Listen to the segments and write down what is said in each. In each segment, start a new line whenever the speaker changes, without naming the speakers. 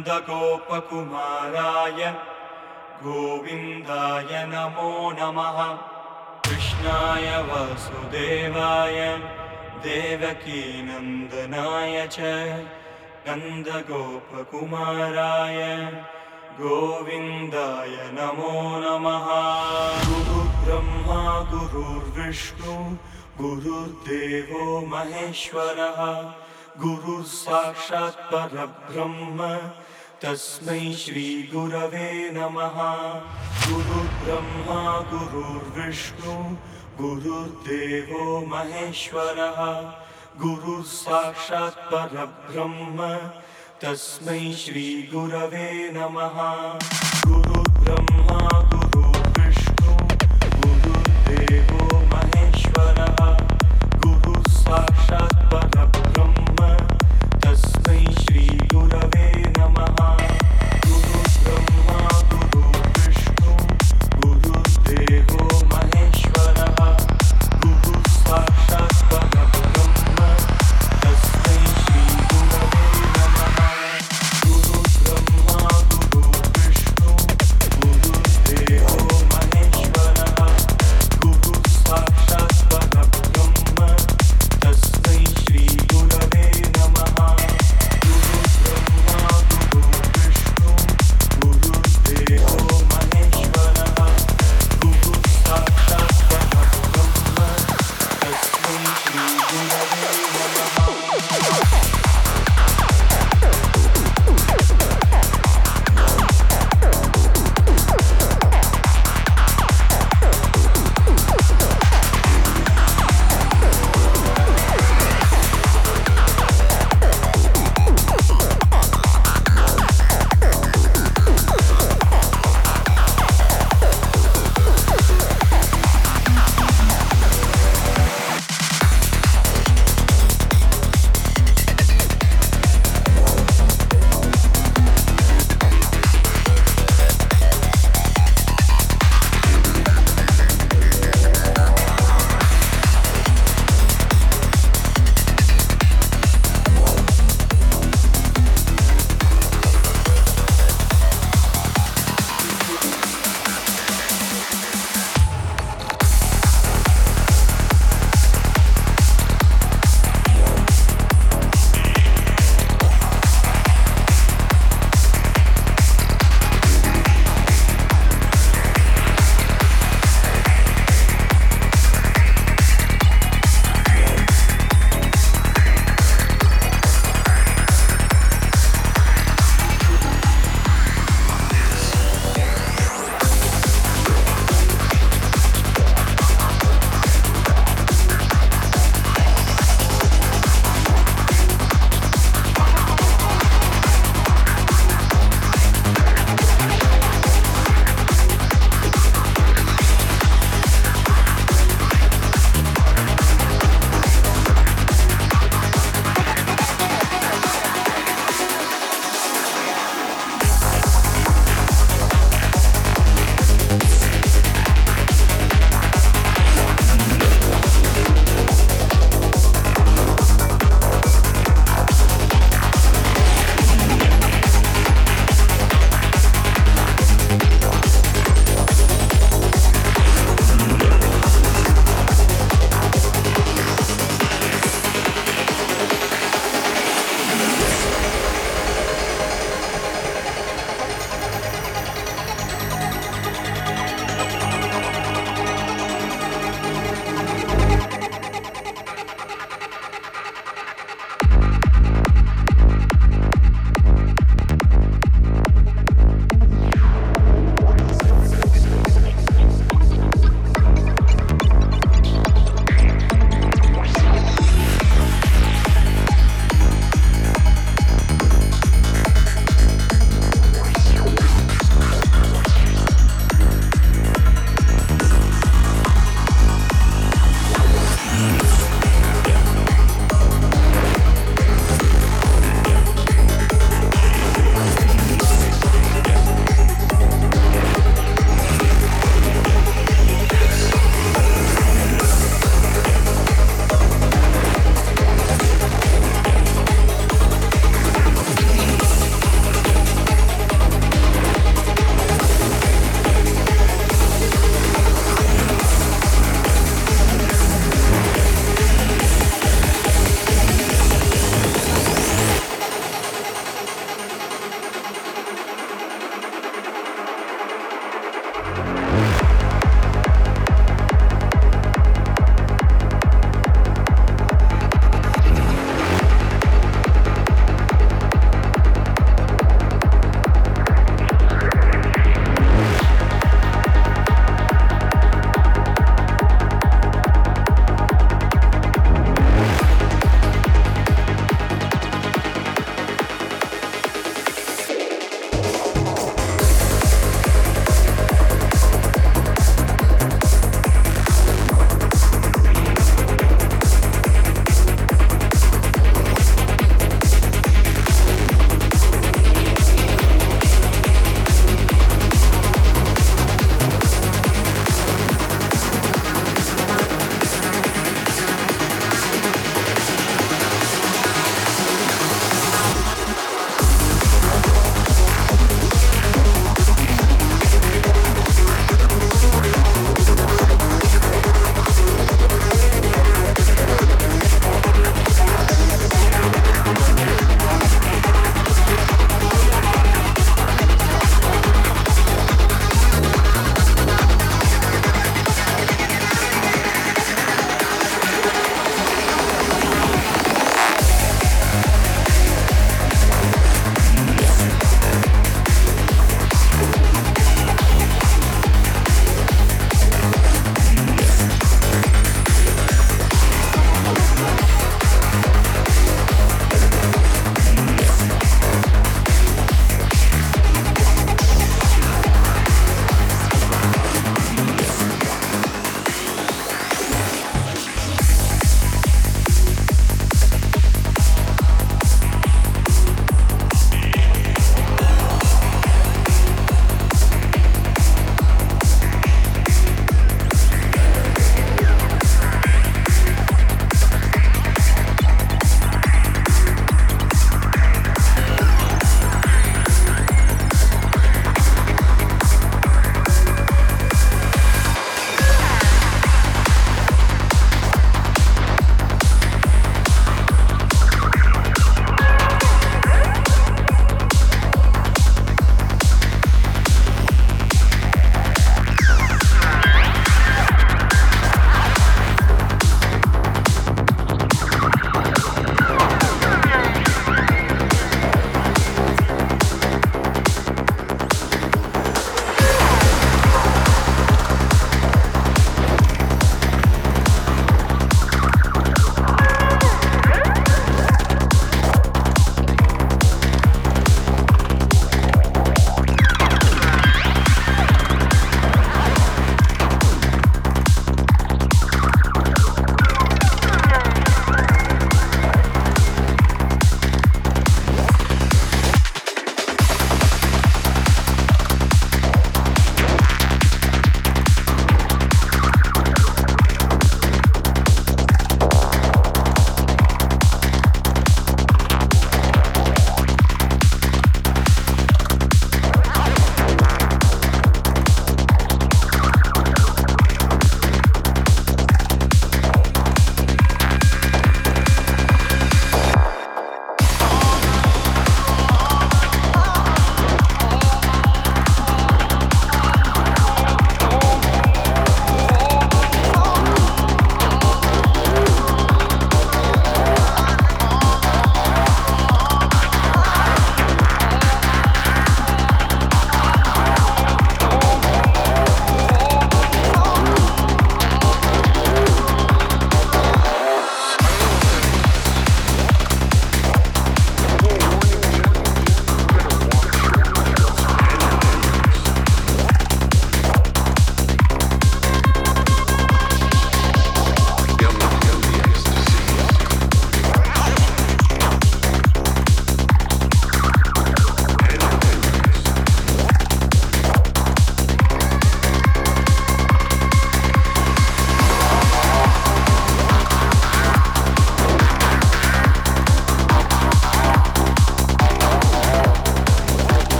नन्दगोपकुमाराय गोविन्दाय नमो नमः। कृष्णाय वासुदेवाय देवकीनन्दनाय च नन्दगोपकुमाराय गोविन्दाय नमो नमः। गुरुर्ब्रह्मा गुरुर्विष्णु गुरुर्देवो महेश्वरः गुरुः साक्षात् परब्रह्म तस्मै श्रीगुरवे नमः। गुरुर्ब्रह्मा गुरुर्विष्णु गुरुर्देवो महेश्वरः। गुरुः साक्षात् परब्रह्म तस्मै श्रीगुरवे नमः। गुरुर्ब्रह्मा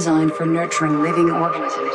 designed for nurturing living organisms.